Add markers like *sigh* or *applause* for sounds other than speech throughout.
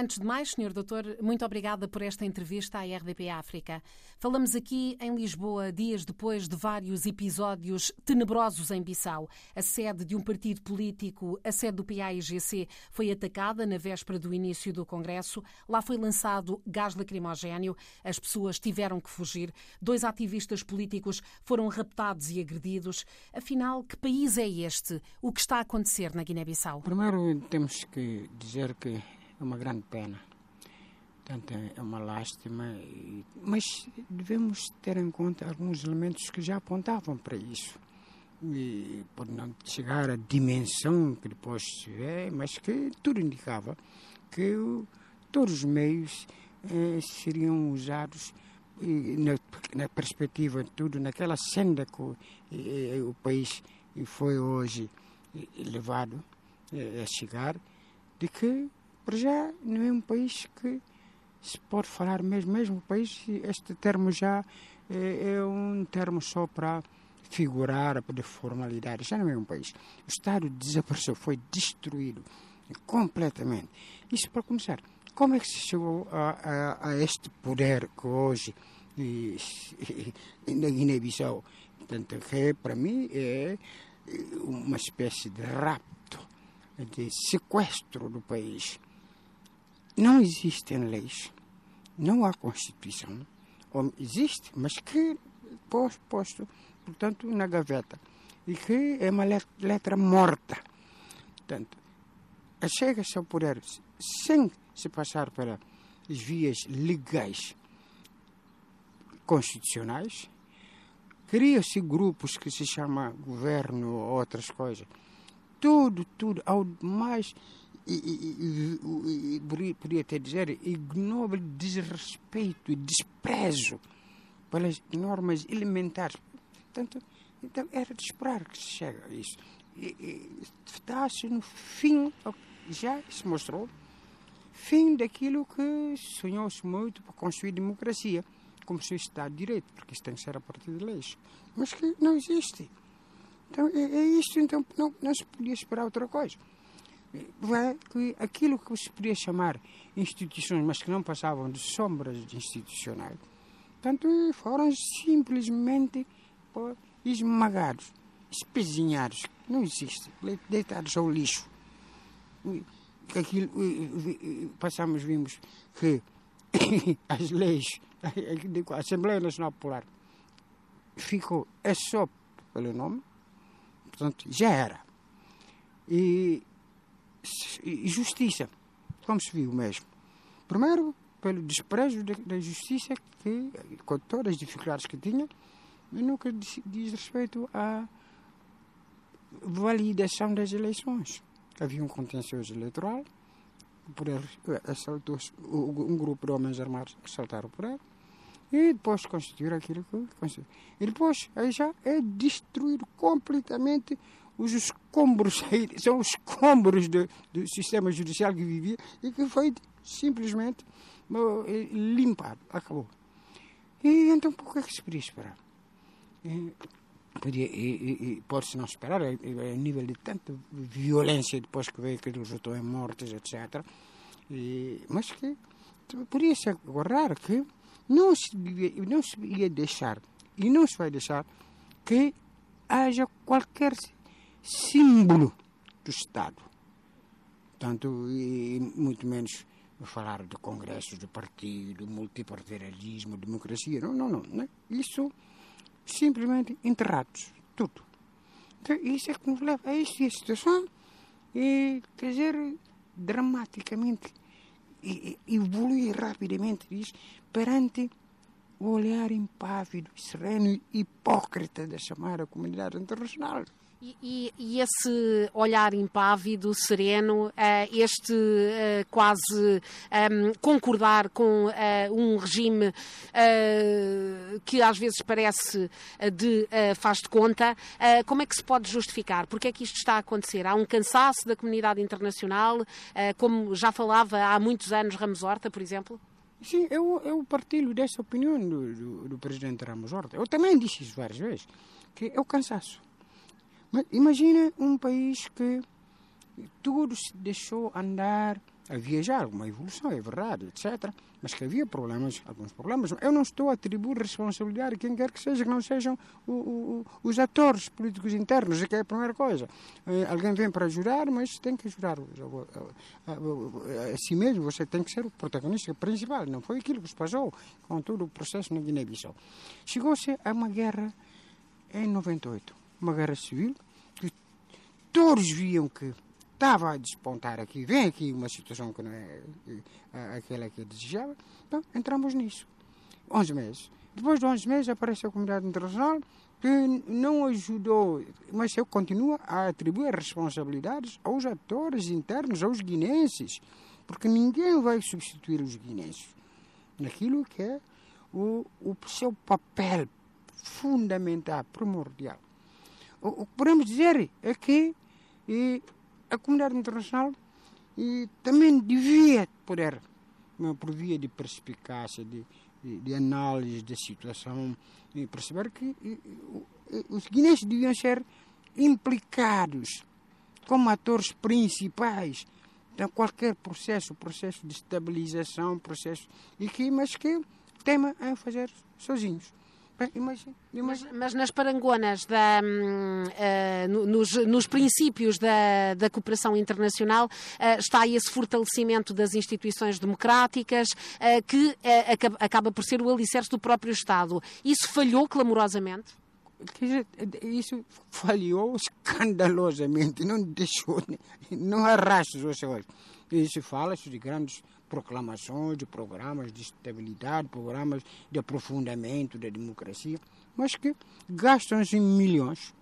Antes de mais, Sr. Doutor, muito obrigada por esta entrevista à RDP África. Falamos aqui em Lisboa, dias depois de vários episódios tenebrosos em Bissau. A sede de um partido político, a sede do PAIGC, foi atacada na véspera do início do Congresso. Lá foi lançado gás lacrimogéneo. As pessoas tiveram que fugir. Dois ativistas políticos foram raptados e agredidos. Afinal, que país é este? O que está a acontecer na Guiné-Bissau? Primeiro, temos que dizer que é uma grande pena. Portanto, é uma lástima, mas devemos ter em conta alguns elementos que já apontavam para isso. E pode não chegar à dimensão que depois vê, mas que tudo indicava que todos os meios eh, seriam usados na, na, perspectiva de tudo, naquela senda que o, eh, o país foi hoje levado eh, a chegar, de que para já não é um país que se pode falar mesmo, mesmo país, este termo já é, é um termo só para figurar, para formalidade, já não é um país. O Estado desapareceu, foi destruído completamente. Isso para começar. Como é que se chegou a, a, a este poder que hoje na Guiné-Bissau? Portanto, que para mim é uma espécie de rapto, de sequestro do país não existem leis, não há Constituição, ou existe, mas que posto, posto portanto, na gaveta, e que é uma letra morta. Portanto, chega-se ao poder sem se passar pelas vias legais constitucionais, cria-se grupos que se chama governo ou outras coisas. Tudo, tudo, ao mais e, e, e, podia até dizer ignóbil desrespeito e desprezo pelas normas elementares. Portanto, então era de esperar que se chegue a isso. Está-se no fim, já se mostrou, fim daquilo que sonhou-se muito para construir democracia, como se Estado de Direito, porque isso tem que ser a partir de leis, mas que não existe. Então é, é isto, então não, não se podia esperar outra coisa aquilo que se podia chamar instituições, mas que não passavam de sombras institucionais, portanto, foram simplesmente esmagados, espezinhados, não existe, deitados ao lixo. Aquilo, passamos, vimos que *coughs* as leis, a Assembleia Nacional Popular ficou, é só pelo nome, portanto, já era. E justiça, como se viu mesmo. Primeiro, pelo desprezo da justiça, que, com todas as dificuldades que tinha, nunca diz, diz respeito à validação das eleições. Havia um contencioso eleitoral, por ele assaltou um grupo de homens armados assaltaram por ele, e depois constituir aquilo que constituiu. E depois, aí já é destruir completamente os escombros, *laughs* são os escombros do, do sistema judicial que vivia e que foi simplesmente eh, limpado, acabou. E então, por que, é que se podia esperar? E, podia, e, e pode-se não esperar, a, a, nível de tanta violência depois que veio que resultou em mortes, etc. E, mas que podia-se aguardar que não se, não se ia deixar, e não se vai deixar, que haja qualquer símbolo do Estado. Tanto e muito menos falar de congressos de partido, multipartidarismo, democracia. Não, não, não. não. Isso simplesmente enterrados. Tudo. Então, isso é que nos leva a esta situação e, quer dizer, dramaticamente e, evolui rapidamente isso perante o olhar impávido, sereno e hipócrita da chamada comunidade internacional. E, e, esse olhar impávido, sereno, eh, este eh, quase ehm, concordar com eh, um regime que às vezes parece de faz de conta, como é que se pode justificar? Porque é que isto está a acontecer? Há um cansaço da comunidade internacional, como já falava há muitos anos Ramos Horta, por exemplo? Sim, eu, eu partilho dessa opinião do, do, do presidente Ramos Horta. Eu também disse isso várias vezes, que é o cansaço mas imagina um país que tudo se deixou andar havia já alguma evolução, é verdade, etc. Mas que havia problemas, alguns problemas. Eu não estou a atribuir responsabilidade a quem quer que seja, que não sejam o, o, os atores políticos internos, que é a primeira coisa. Eh, alguém vem para ajudar, mas tem que ajudar a, a, a, a, si mesmo. Você tem que ser o protagonista principal. Não foi aquilo que se passou com todo o processo na Guiné-Bissau. Chegou-se a uma guerra em 98, uma guerra civil, que todos viam que estava a despontar aqui, vem aqui uma situação que não é, aquela que desejava, então entramos nisso. 11 meses. Depois de 11 meses aparece a comunidade internacional que não ajudou, mas eu continuo a atribuir responsabilidades aos atores internos, aos guinenses, porque ninguém vai substituir os guinenses naquilo que é o, o seu papel fundamental, primordial. O, que podemos dizer é que e, a comunidade internacional e também devia poder, por via de perspicácia, de, de, de análise da situação, e perceber que e, os guineenses deviam ser implicados como atores principais em qualquer processo, processo de estabilização, processo e que mas que tema a fazer sozinhos. Imagina, imagina. Mas, mas, nas parangonas, da, uh, nos, nos, princípios da, da cooperação internacional, uh, está esse fortalecimento das instituições democráticas, uh, que acaba, acaba por ser o alicerce do próprio Estado. Isso falhou clamorosamente? Isso falhou escandalosamente, não deixou, não arrasta os seus. Isso fala-se de grandes proclamações de programas de estabilidade, programas de aprofundamento da democracia, mas que gastam-se milhões,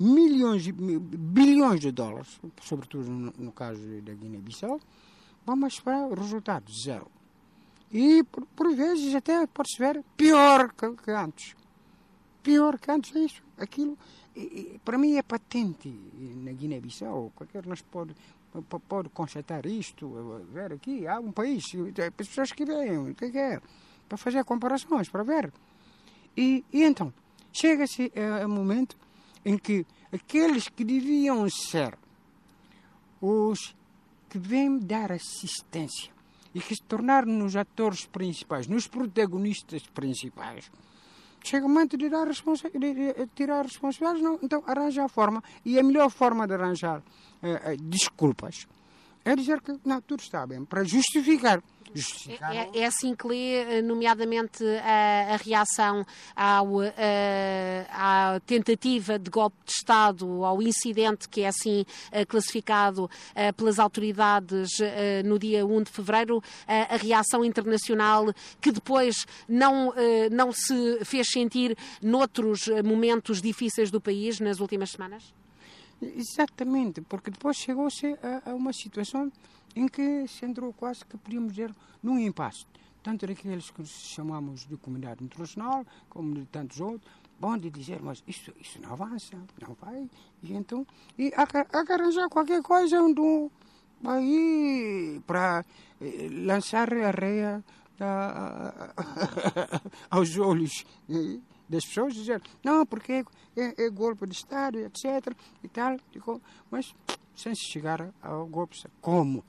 milhões, bilhões de dólares, sobretudo no, no caso da Guiné-Bissau, vamos para resultado zero. E por, por vezes até pode-se ver pior que, que, antes. Pior que antes é isso. Aquilo, para mim é patente na Guiné-Bissau. Qualquer nós pode pode constatar isto, ver aqui, há um país, as pessoas que vêm, o que é, para fazer comparações, para ver. E, e então, chega-se a um momento em que aqueles que deviam ser os que vêm dar assistência e que se tornaram nos atores principais, nos protagonistas principais, chega o momento de, dar responsa de, de tirar responsabilidades, não, então arranja a forma. E a melhor forma de arranjar uh, uh, desculpas é dizer que não, tudo está bem, para justificar. justificar é, é, assim que lê, eh, nomeadamente, a, a reação ao, a, à tentativa de golpe de Estado, ao incidente que é assim classificado pelas autoridades no dia 1 de fevereiro, a reação internacional que depois não, não se fez sentir noutros momentos difíceis do país nas últimas semanas? Exatamente, porque depois chegou-se a, a, uma situação em que se entrou quase que podíamos dizer num impasse. Tanto daqueles que chamamos de comunidade internacional, como de tantos outros, bom de dizer, mas isso, isso não avança, não vai. E então, e há, há que arranjar qualquer coisa onde aí para eh, lançar a areia *laughs* aos olhos. Eh, das pessoas dizer, não, porque é, é, golpe de Estado, etc. e tal, mas sem se chegar ao golpe, como?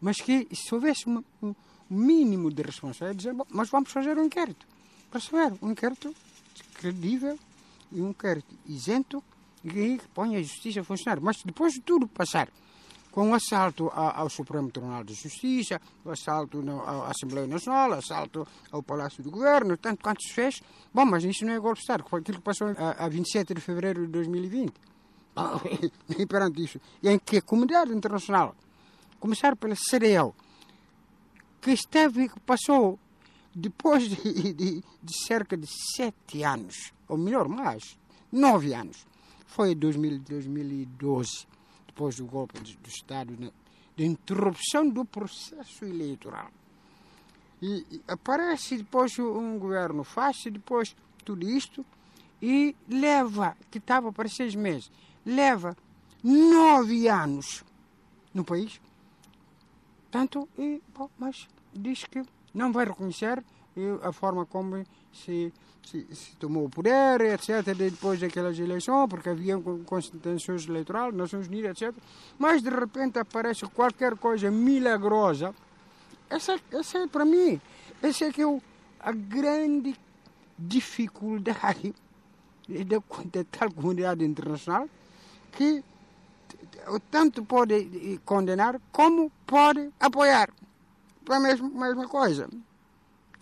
Mas que se houvesse um, um mínimo de responsabilidade, dizer, bom, mas vamos fazer um inquérito, para saber, um inquérito credível e um inquérito isento e que ponha a justiça a funcionar. Mas depois de tudo passar, com o assalto ao Supremo Tribunal de Justiça, o assalto à Assembleia Nacional, o assalto ao Palácio do Governo, tanto quanto se fez. Bom, mas isso não é golpe de Estado, foi aquilo que passou a, a 27 de fevereiro de 2020. e *laughs* perante isso, e em que a comunidade internacional, começar pela CDL, que esteve, que passou depois de, *laughs* de, de, cerca de sete anos, ou melhor, mais, nove anos, foi em 2012, depois do golpe do Estado, de interrupção do processo eleitoral. E aparece depois um governo, faz depois tudo isto e leva, que estava para seis meses, leva nove anos no país. Tanto, e, bom, mas diz que não vai reconhecer a forma como se, se, se, tomou o poder, etc., depois daquelas eleições, porque havia constatações eleitorais, Nações Unidas, etc. Mas de repente aparece qualquer coisa milagrosa. Essa, essa é para mim, essa é que é a grande dificuldade da, da tal comunidade internacional que tanto pode condenar como pode apoiar. É a mesma, mesma coisa.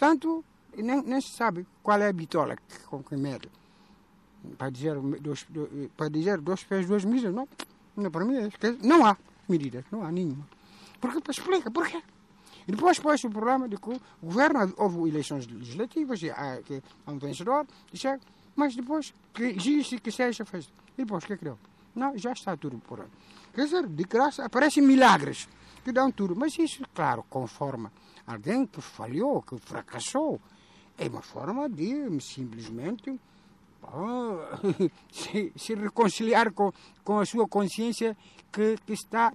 Tanto nem, nem se sabe qual é a bitola com que mede. Para dizer dois, para dizer dois pés, duas medidas, não. não para mim, é não há medidas, não há nenhuma. Porque, explica, porquê? E depois põe-se o problema de que o governo, houve eleições legislativas, há, que há um vencedor, mas depois que existe que seja feito. E depois, que é que deu? Não, já está tudo por aí. Quer dizer, de graça aparecem milagres que dão tudo. Mas isso, claro, conforme alguém que falhou, que fracassou, é uma forma de simplesmente oh, *laughs* se, se, reconciliar com, com a sua consciência que, que está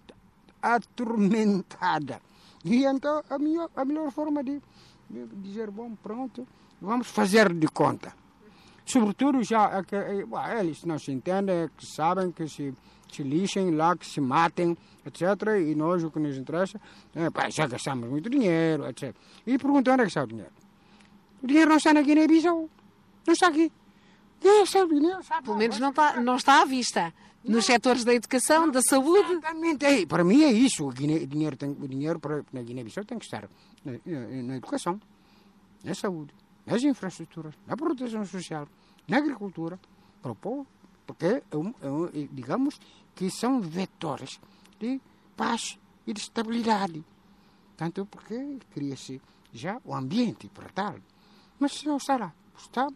atormentada. E então a melhor, a melhor forma de, de dizer, bom, pronto, vamos fazer de conta. Sobretudo já, é que, é, eles não se entendem, que sabem que se, se lixem lá, que se matem, etc. E nós o que nos interessa é, pá, já gastamos muito dinheiro, etc. E perguntam onde é que está o dinheiro. O dinheiro não está na Guiné-Bissau, não está aqui. É o dinheiro? Sabe? Pelo menos não está, não está à vista. Nos setores da educação, não, da saúde. Exatamente. É, para mim é isso. O, Guiné, dinheiro, tem, o dinheiro para, na Guiné-Bissau tem que estar na, na, na educação, na saúde nas infraestruturas, na proteção social, na agricultura, para o povo, porque, é é digamos, que são vetores de paz e de estabilidade. Tanto porque cria-se já o ambiente para tal. Mas não está lá, está,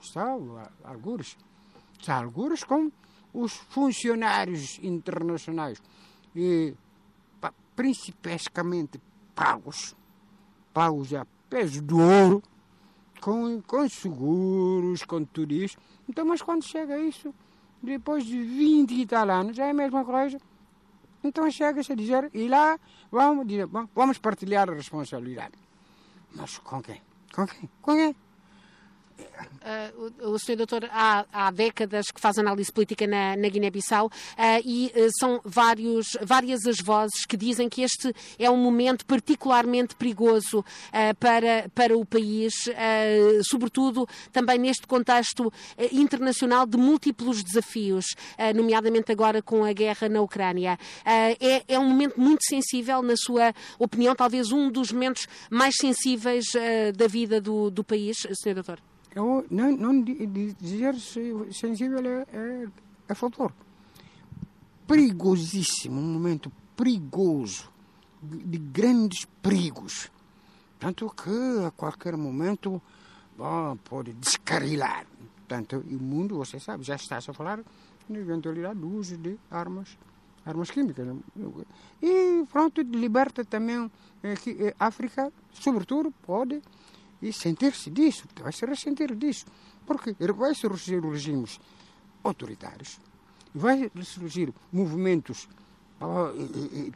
está alguns, está alguns com os funcionários internacionais, e, principescamente pagos, pagos a peso de ouro, com, com seguros, com tudo isso. Então, mas quando chega isso, depois de 20 e tal anos, é a mesma coisa. Então chega-se a dizer, e lá vamos, dizer, bom, vamos partilhar a responsabilidade. Mas com quem? Com quem? Com quem? Uh, o, senhor doutor há, há, décadas que faz análise política na, na Guiné-Bissau uh, e uh, são vários, várias as vozes que dizem que este é um momento particularmente perigoso para, para o país, sobretudo também neste contexto internacional de múltiplos desafios, nomeadamente agora com a guerra na Ucrânia. É, é, um momento muito sensível, na sua opinião, talvez um dos momentos mais sensíveis da vida do, do país, senhor doutor? Não, não dizer sensível é, é, é fator. Perigosíssimo, um momento perigoso, de, de grandes perigos. Tanto que a qualquer momento bom, pode descarrilar. Tanto, e o mundo, você sabe, já está a falar na eventualidade do uso de armas, armas químicas. E pronto, liberta também é, que, é, África, sobretudo, pode e sentir-se disso, vai se ressentir disso. Porque vai surgir regimes autoritários, vai surgir movimentos oh,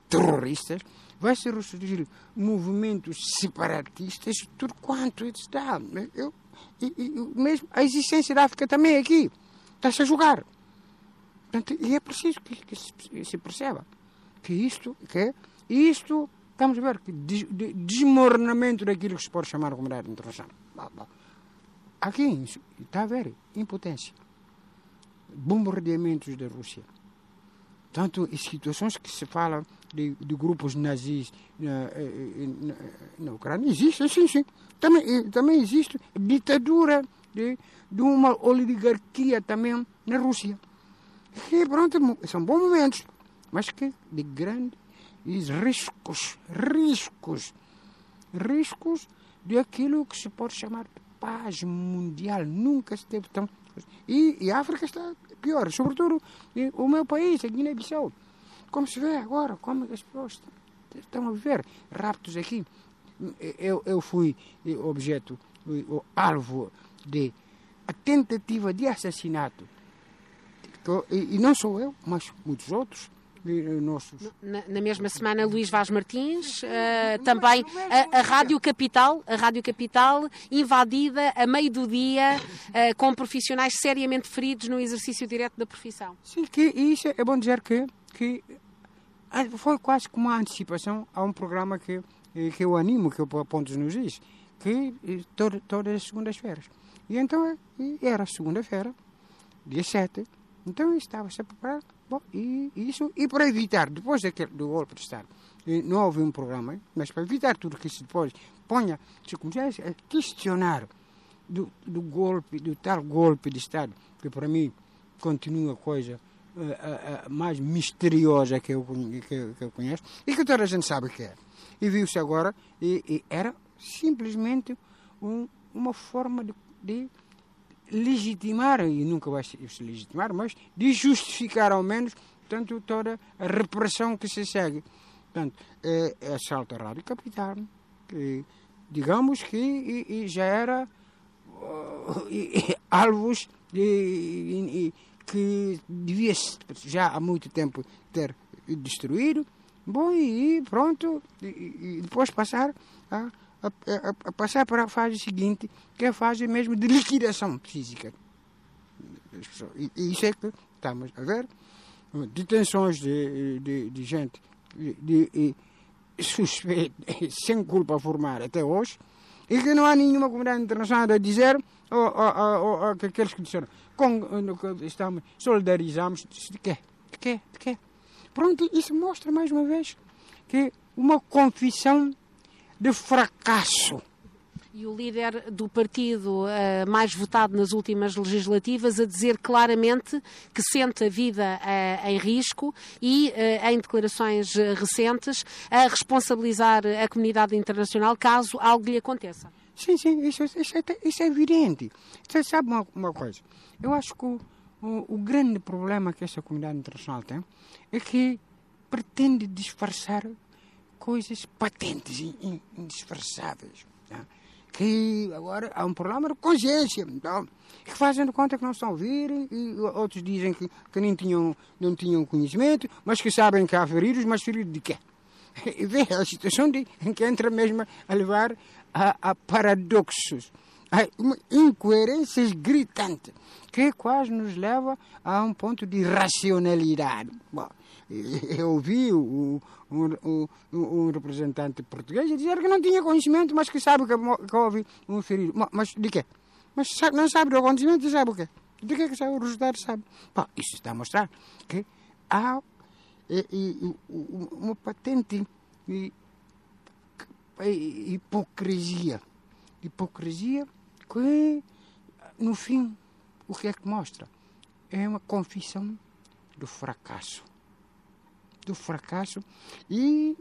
terroristas, vai surgir movimentos separatistas, tudo quanto está. Eu, e, e, mesmo a existência da África também aqui está-se a jogar. Portanto, e é preciso que, que se, se perceba que isto, que isto Estamos a ver que desmoronamento daquilo que se pode chamar de comunidade internacional. Aqui está a ver impotência. Bombardeamentos da Rússia. Tanto em situações que se fala de, de grupos nazis na, na, na, Ucrânia, existe, sim, sim. Também, também existe ditadura de, de uma oligarquia também na Rússia. E pronto, são bons momentos, mas que de grande e riscos, riscos, riscos de aquilo que se pode chamar de paz mundial. Nunca esteve tão. E, e a África está pior, sobretudo o meu país, a Guiné-Bissau. Como se vê agora, como as pessoas estão a viver raptos aqui. Eu, eu fui objeto, o alvo de a tentativa de assassinato. E, não sou eu, mas muitos outros nossos. Na, na, mesma semana, Luís Vaz Martins, uh, também a, a, Rádio Capital, a Rádio Capital invadida a meio do dia uh, *laughs* com profissionais seriamente feridos no exercício direto da profissão. Sim, que isso é bom dizer que, que foi quase como uma antecipação a um programa que, que eu animo, que eu aponto nos dias, que todas, todas as segundas-feiras. E então era segunda-feira, dia 7, então estava-se a preparar Bom, e isso, e para evitar, depois daquele, do golpe de Estado, não houve um programa, mas para evitar tudo que se depois ponha, se começasse a questionar do, do golpe, do tal golpe de Estado, que para mim continua a coisa uh, uh, uh, mais misteriosa que eu, que, que, eu conheço e que toda a gente sabe que é. E viu-se agora, e, e, era simplesmente um, uma forma de, de legitimar, e nunca vai se legitimar, mas de justificar ao menos portanto, toda a repressão que se segue. Portanto, é, é assalto à Rádio Capital, que digamos que e, e já era uh, e, alvos de, que devia já há muito tempo ter destruído, bom, e pronto, e, depois passar a a, a, a, passar para a fase seguinte, que é a fase mesmo de liquidação física. E, e isso é que estamos a ver. Detenções de, de, de gente de, suspeita, *laughs* sem culpa formar até hoje, e que não há nenhuma comunidade internacional a dizer, ou, ou, ou, que aqueles que disseram, com, estamos, solidarizamos, de quê? De quê? De quê? Pronto, isso mostra mais uma vez que uma confissão de fracasso. E o líder do partido uh, mais votado nas últimas legislativas a dizer claramente que sente a vida uh, em risco e, uh, em declarações recentes, a responsabilizar a comunidade internacional caso algo lhe aconteça. Sim, sim, isso, isso, é, isso é evidente. Você sabe uma, uma coisa? Eu acho que o, o, o grande problema que essa comunidade internacional tem é que pretende disfarçar coisas patentes e indisfarçáveis. Tá? Que agora há um problema de consciência. Então, que fazem de conta que não estão a ouvir e outros dizem que, que nem tinham, não tinham conhecimento, mas que sabem que há feridos, mas feridos de quê? *laughs* E vê a situação de, em que entra mesmo a levar a, a paradoxos, incoerências gritantes, que quase nos leva a um ponto de racionalidade. Bom, *laughs* eu ouvi o, um, representante português dizer que não tinha conhecimento, mas que sabe que, que houve um ferido. Mas de quê? Mas sabe, não sabe do acontecimento sabe o quê? De que é que sabe? O resultado sabe. Bom, isso está a mostrar que há e, e, uma patente e, hipocrisia. Hipocrisia que, no fim, o que é que mostra? É uma confissão do fracasso do fracasso e,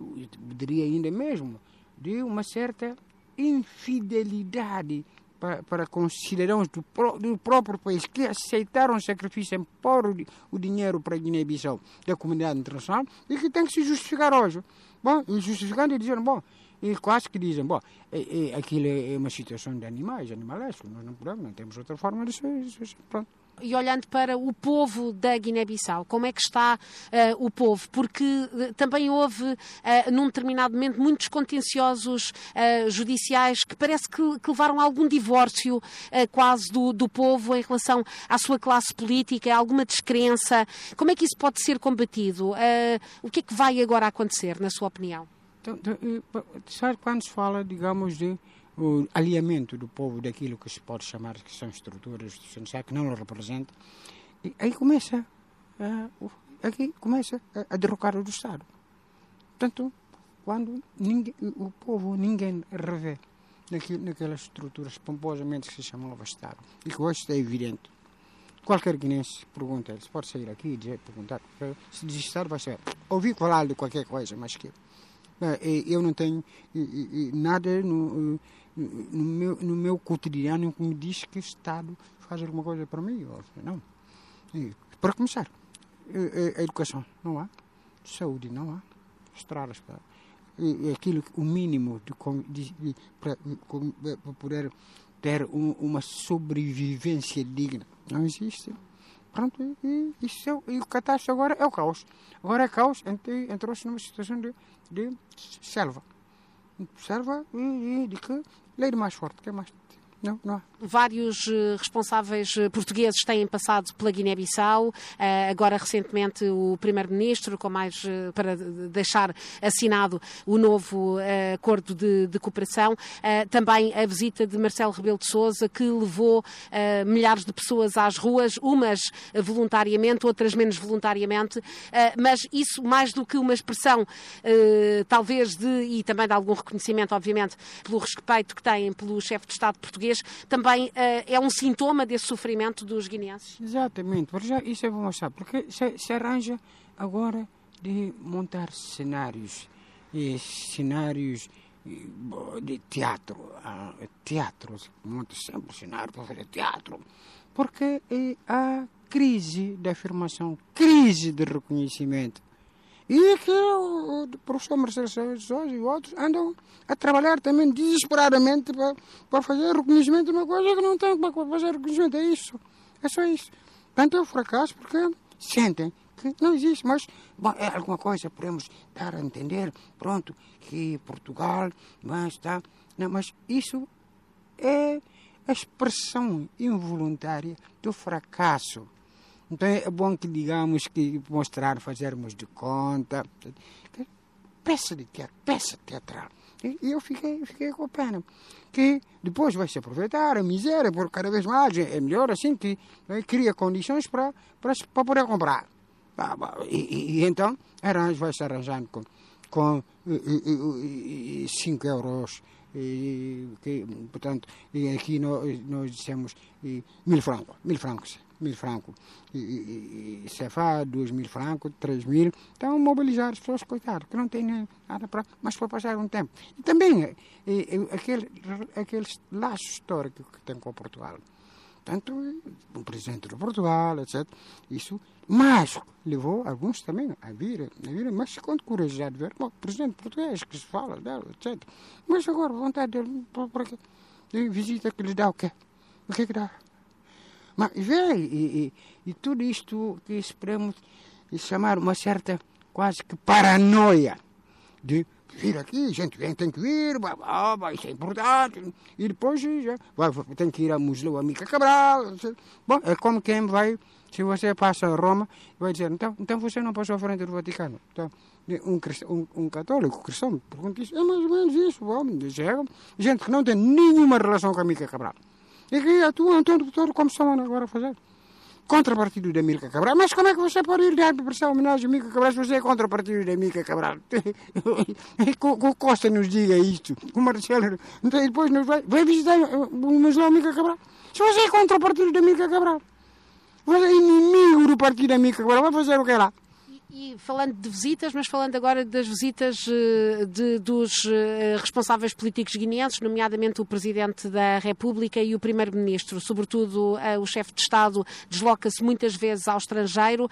diria ainda mesmo, de uma certa infidelidade para, para com os cidadãos do, do, próprio país que aceitaram o sacrifício em pôr o, o dinheiro para a Guiné-Bissau da comunidade internacional e que tem que se justificar hoje. Bom, e justificando e dizendo, bom, e quase que dizem, bom, é, é, aquilo é uma situação de animais, animalesco, nós não podemos, não temos outra forma de ser, pronto e olhando para o povo da Guiné-Bissau, como é que está uh, o povo? Porque uh, também houve, uh, num determinado momento, muitos contenciosos judiciais que parece que, que, levaram a algum divórcio quase do, do povo em relação à sua classe política, alguma descrença. Como é que isso pode ser combatido? o que é que vai agora acontecer, na sua opinião? Então, então, quando se fala, digamos, de o alinhamento do povo daquilo que se pode chamar que são estruturas que não o representam, e aí começa uh, aqui começa a, a o do Estado. Portanto, quando ninguém, o povo ninguém revê naquilo, naquelas estruturas pomposamente que se chamava Estado, e que hoje está evidente. Qualquer guinense pergunta, ele pode sair aqui e dizer, perguntar, se diz Estado vai ser, ouvir falar de qualquer coisa, mas que eu não tenho nada no meu, no meu cotidiano que me diz que o Estado faz alguma coisa para mim. Não. E, para começar, a, educação não há, saúde não há, estradas para aquilo o mínimo de, de, para, para, poder ter um, uma sobrevivência digna não existe Pronto, e, isso, e o catástrofe agora é o caos. Agora é caos, entrou-se numa situação de, de selva. Selva e, e que lei mais forte, que é mais não, não. Vários eh, responsáveis eh, portugueses têm passado pela Guiné-Bissau, eh, agora recentemente o Primeiro-Ministro, com mais para deixar assinado o novo acordo de, de, cooperação. Também a visita de Marcelo Rebelo de Sousa, que levou milhares de pessoas às ruas, umas voluntariamente, outras menos voluntariamente, mas isso mais do que uma expressão, talvez de, e também de algum reconhecimento, obviamente, pelo respeito que têm pelo chefe de Estado português também uh, é um sintoma desse sofrimento dos guineenses? Exatamente, porque já, isso é bom mostrar, porque se, se arranja agora de montar cenários, e cenários de teatro, uh, teatro, monta sempre cenário para fazer teatro, porque há crise de afirmação, crise de reconhecimento. E que o professor Marcelo Souza e outros andam a trabalhar também desesperadamente para, para fazer reconhecimento de uma coisa que não tem para fazer reconhecimento. É isso. É só isso. Portanto, é um fracasso porque sentem que não existe, mas bom, é alguma coisa, podemos dar a entender, pronto, que Portugal mas está. Não, mas isso é a expressão involuntária do fracasso então é bom que digamos que mostrar, fazermos de conta. Peça de teatro, peça teatral. E eu fiquei, fiquei com pena. Que depois vai se aproveitar a miséria, porque cada vez mais é melhor assim que né, cria condições para, poder comprar. Ah, e, e, e então arranjo, vai se arranjando com, com 5 euros. E, que, portanto, aqui nós, nós dissemos mil francos, mil francos mil francos. E, e, e Cefá, dois mil francos, três mil. Então, mobilizar as pessoas, coitado, que não têm nada para. Mas para passar um tempo. E também é, é, é, aquele, aquele laço histórico que tem com Portugal. Tanto o presidente de Portugal, etc. Isso, mas levou alguns também a vir, a vir mas com curiosidade de ver, bom, presidente português que se fala dela, etc. Mas agora, vontade dele, para, para, de visita que lhe dá o quê? O que é que dá? Mas vê, e, e, e tudo isto que esperamos chamar uma certa quase que paranoia de vir aqui, gente vem, tem que vir, blá, blá, isso é importante. E depois já, vai, tem que ir a Museu Amiga Cabral. Bom, é como quem vai, se você passa a Roma, vai dizer, então, então você não passou à frente do Vaticano. Então, um, um, um católico cristão pergunta isso, é mais ou menos isso. Bom, gente que não tem nenhuma relação com a Mica Cabral. E que atuam então todo como estão agora a fazer. Contrapartido da Milka Cabral. Mas como é que você pode ir dar para homenagem a Milka Cabral se você é contrapartido da Milka Cabral? *laughs* o Costa nos diga isto. O Marcelo. Então depois nos vai, vai visitar o Museu Milka Cabral. Se você é contrapartido da Milka Cabral. Você é inimigo do partido da Milka Cabral. Vai fazer o que lá? E falando de visitas, mas falando agora das visitas eh, de, dos eh, responsáveis políticos guineenses, nomeadamente o Presidente da República e o Primeiro-Ministro, sobretudo eh, o chefe de Estado desloca-se muitas vezes ao estrangeiro.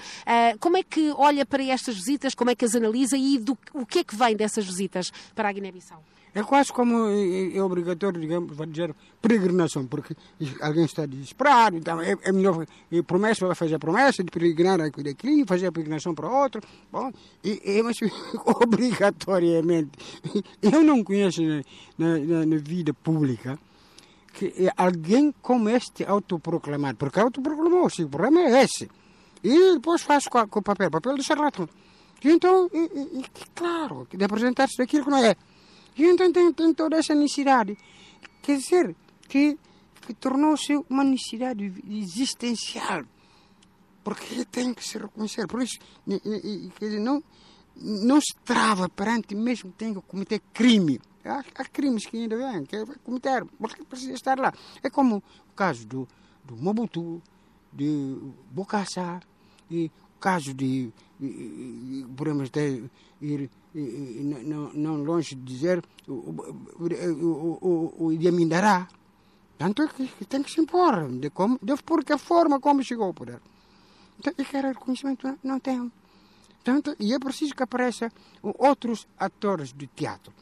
Como é que olha para estas visitas, como é que as analisa e do, o que é que vem dessas visitas para a Guiné-Bissau? É quase como é, é obrigatório, digamos, vou dizer, peregrinação, porque alguém está desesperado, então é, é melhor é, promessa, vai fazer a promessa de peregrinar aqui daqui, fazer a peregrinação para outro. Bom, e, mas *laughs* obrigatoriamente. Eu não conheço na, na, na vida pública que é alguém como este autoproclamado, porque autoproclamou-se, o problema é esse. E depois faz com, o papel, papel de charlatão. Então, e, e, claro, de apresentar-se daquilo que não é. E então tem, tem toda essa necessidade. Quer dizer, que, que tornou-se uma necessidade existencial. Porque tem que se reconhecer. Por isso, quer dizer, não, não se trava perante mesmo que tem que cometer crime. Há, há crimes que ainda vêm, que vai cometer, porque precisa estar lá. É como o caso do, do Mobutu, de Bokassa, e o caso de, podemos ter, ir não, não longe de dizer o, o, o, o Idi Amin Dará. Tanto é que tem que se impor de, como, de por que forma como chegou ao poder. Então, e quer reconhecimento não tem. Tanto, e é preciso que apareçam outros atores de teatro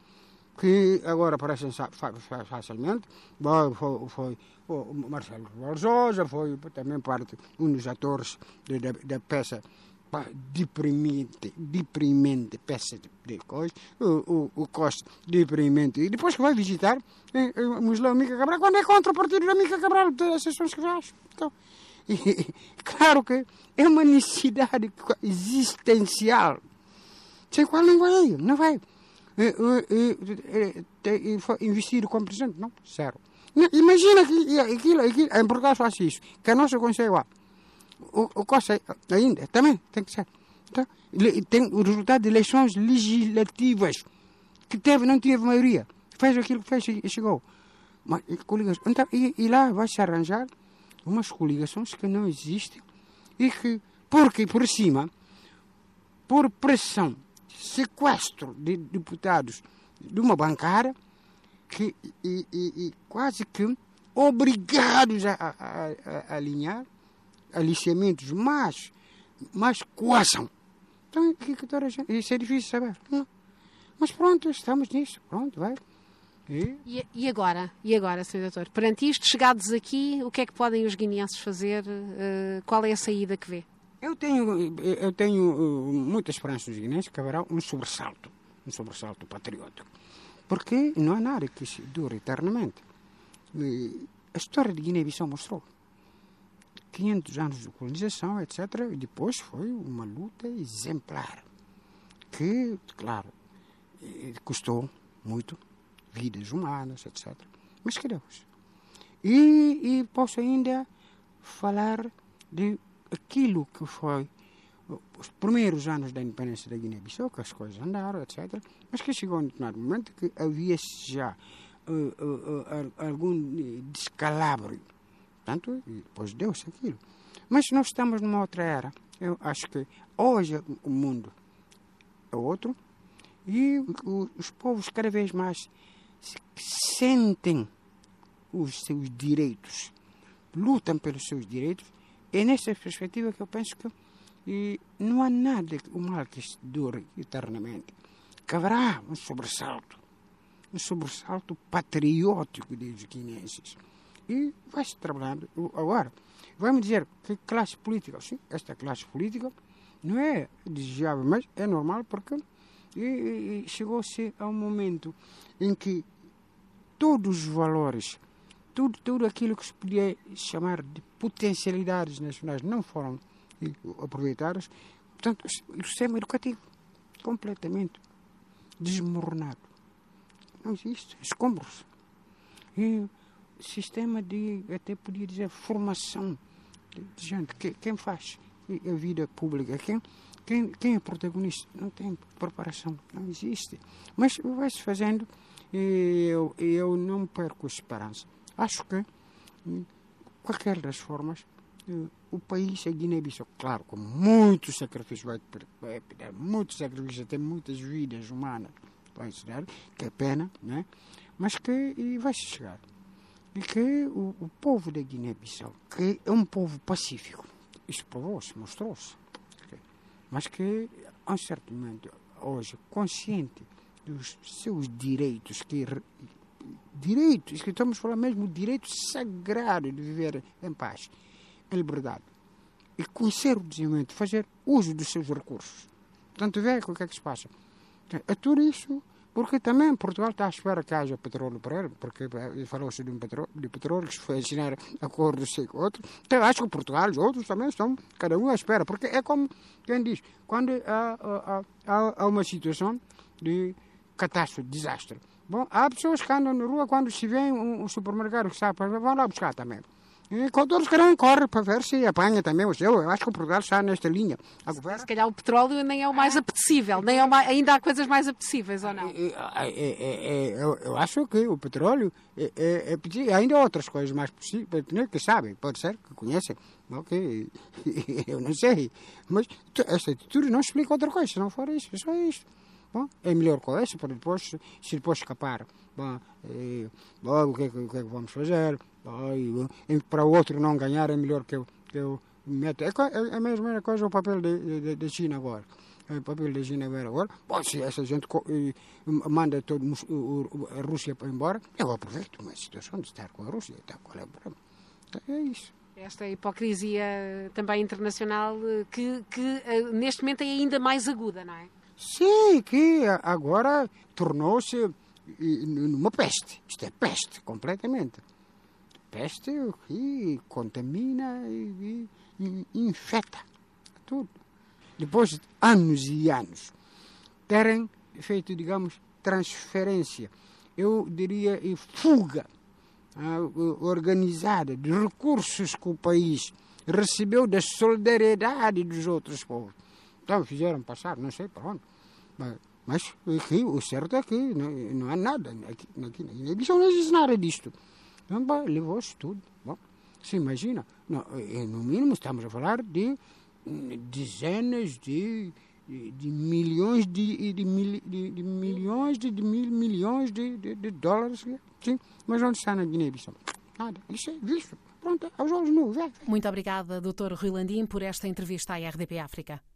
que agora aparecem facilmente. Foi, foi o Marcelo Barzosa, foi também parte, um dos atores da peça deprimente, deprimente, peça de, de coisa, o, o, o Costa, deprimente. E depois que vai visitar eh, eh, o Museu Mica Cabral, quando é contra o partido da Mica Cabral, todas as sessões que faz. Então, *laughs* e, claro que é uma necessidade existencial, sem qual não vai, não vai. E, e, investir como presidente, não, zero. Imagina que aquilo, aquilo, em Portugal faz isso, que a nossa Conselho lá o, o Costa ainda também tem que ser. Então, tem o resultado de eleições legislativas que teve, não teve maioria. Fez aquilo que fez e chegou. Mas, coligações, então, e, e lá vai-se arranjar umas coligações que não existem e que, porque por cima, por pressão, sequestro de deputados de uma bancada, que, e, e, e quase que obrigados a, a, a, a alinhar, aliciamentos, mas, mas coação. Então, que, que toda a gente, isso é difícil saber. Não. Mas pronto, estamos nisso. Pronto, vai. E... E, e, agora? E agora, Sr. Doutor? Perante isto, chegados aqui, o que é que podem os guineenses fazer? Uh, qual é a saída que vê? Eu tenho, eu tenho uh, muita esperança nos guineenses que haverá um sobressalto, um sobressalto patriótico. Porque não há nada que se dure eternamente. Uh, a história de Guiné-Bissau mostrou. 500 anos de colonização, etc. E depois foi uma luta exemplar, que, claro, eh, custou muito, vidas humanas, etc. Mas queremos. E, e posso ainda falar de aquilo que foi os primeiros anos da independência da Guiné-Bissau, que as coisas andaram, etc. Mas que chegou um determinado momento que havia já uh, uh, uh, algum descalabro Portanto, depois deu-se aquilo. Mas nós estamos numa outra era. Eu acho que hoje o mundo é outro e os povos cada vez mais sentem os seus direitos, lutam pelos seus direitos. É nessa perspectiva que eu penso que não há nada o mal que dure eternamente. Haverá um sobressalto, um sobressalto patriótico dos guineenses e vai-se trabalhando. Agora, vamos dizer que classe política, sim, esta classe política não é desejável, mas é normal porque chegou-se a um momento em que todos os valores, tudo, tudo aquilo que se podia chamar de potencialidades nacionais não foram aproveitadas. Portanto, o sistema educativo completamente desmoronado. Não existe, escombros. E sistema de, até podia dizer, formação de gente. Que, quem faz a vida pública? Quem, quem, quem é protagonista? Não tem preparação, não existe. Mas vai-se fazendo e eu, eu não perco esperança. Acho que, de qualquer das formas, o país, a Guiné-Bissau, claro, com muitos sacrifícios, vai, pedir muitos sacrifícios, até muitas vidas humanas, vai ensinar, que é pena, né? mas que vai chegar que o, o povo da Guiné-Bissau, que é um povo pacífico, isso provou-se, mostrou-se, mas que, a um certo momento, hoje, consciente dos seus direitos, que direitos, que estamos falando mesmo, o direito sagrado de viver em paz, em liberdade, e conhecer o desenvolvimento, fazer uso dos seus recursos. Portanto, vê o que é que se passa. É tudo isso porque também Portugal está à espera que haja petróleo para ele, porque eh, falou-se de um petróleo, de petróleo que se foi assinar acordos com outros. Então, acho que Portugal, os outros também estão, cada um à espera, porque é como quem diz, quando há, há, há uma situação de catástrofe, de desastre. Bom, há pessoas que andam na rua quando se vê um, um supermercado que está para vão lá buscar também. E todos querem correr para ver se apanha também o seu. Eu acho que o Portugal está nesta linha. Se calhar o petróleo nem é o mais apetecível, nem é mais, ainda há coisas mais apetecíveis, ou não? É, é, é, eu, acho que o petróleo é, é, ainda há outras coisas mais possíveis, que sabem, pode ser, que conhecem. Ok, *laughs* eu não sei. Mas esta atitude não explica outra coisa, se não for isso, é só isto. Bom, é melhor com essa para depois, se depois escapar. Bom, bom o, que, o que é que vamos fazer? Para o outro não ganhar é melhor que eu, que eu meto. É, é, é a mesma coisa o papel da China agora. o papel da Genebra agora, bom, se essa gente manda todo a Rússia para embora, eu aproveito uma situação de estar com a Rússia, está qual é o problema. É isso. Esta hipocrisia também internacional que, que neste momento é ainda mais aguda, não é? Sim, que agora tornou-se numa peste. Isto é peste, completamente. Peste que contamina e, e, e infecta tudo. Depois de anos e anos terem feito, digamos, transferência, eu diria, fuga organizada de recursos que o país recebeu da solidariedade dos outros povos. Então fizeram passar, não sei para onde. Mas, mas aqui, o certo é que não, não há nada. Aqui, aqui na Guiné-Bissau não existe nada disto. Então, levou-se tudo. Bom, se imagina, não, no mínimo estamos a falar de dezenas de, de, de milhões de, de, mil, de, de, milhões de, de mil milhões de, de, dólares. Sim, mas onde está na Guiné-Bissau? Nada. Isso é visto. Pronto, aos olhos nus. Muito obrigada, Dr. Rui Landim, por esta entrevista à RDP África.